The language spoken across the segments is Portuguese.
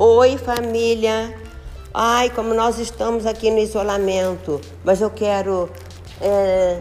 Oi, família. Ai, como nós estamos aqui no isolamento, mas eu quero é,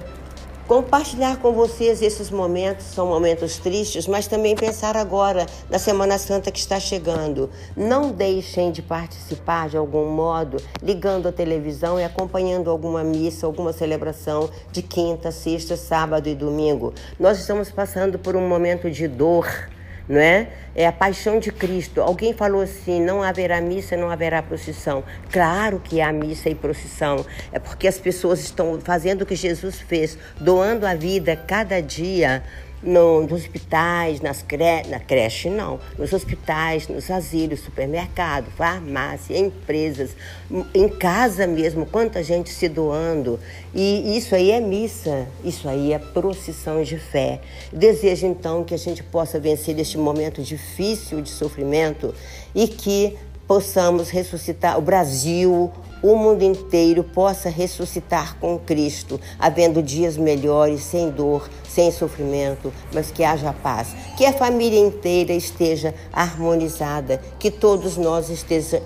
compartilhar com vocês esses momentos, são momentos tristes, mas também pensar agora na Semana Santa que está chegando. Não deixem de participar de algum modo, ligando a televisão e acompanhando alguma missa, alguma celebração de quinta, sexta, sábado e domingo. Nós estamos passando por um momento de dor não é? É a paixão de Cristo. Alguém falou assim: não haverá missa, não haverá procissão. Claro que há missa e procissão. É porque as pessoas estão fazendo o que Jesus fez, doando a vida cada dia no, nos hospitais, nas cre... na creche não, nos hospitais, nos asilos, supermercado, farmácia, empresas, em casa mesmo, quanta gente se doando. E isso aí é missa, isso aí é procissão de fé. Desejo então que a gente possa vencer este momento difícil de sofrimento e que possamos ressuscitar o Brasil, o mundo inteiro possa ressuscitar com Cristo, havendo dias melhores, sem dor, sem sofrimento, mas que haja paz. Que a família inteira esteja harmonizada, que todos nós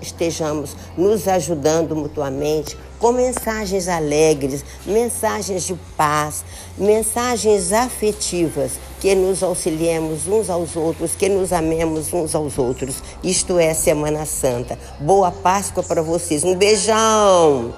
estejamos nos ajudando mutuamente, com mensagens alegres, mensagens de paz, mensagens afetivas, que nos auxiliemos uns aos outros, que nos amemos uns aos outros. Isto é Semana Santa. Boa Páscoa para vocês. Um beijão! Tchau!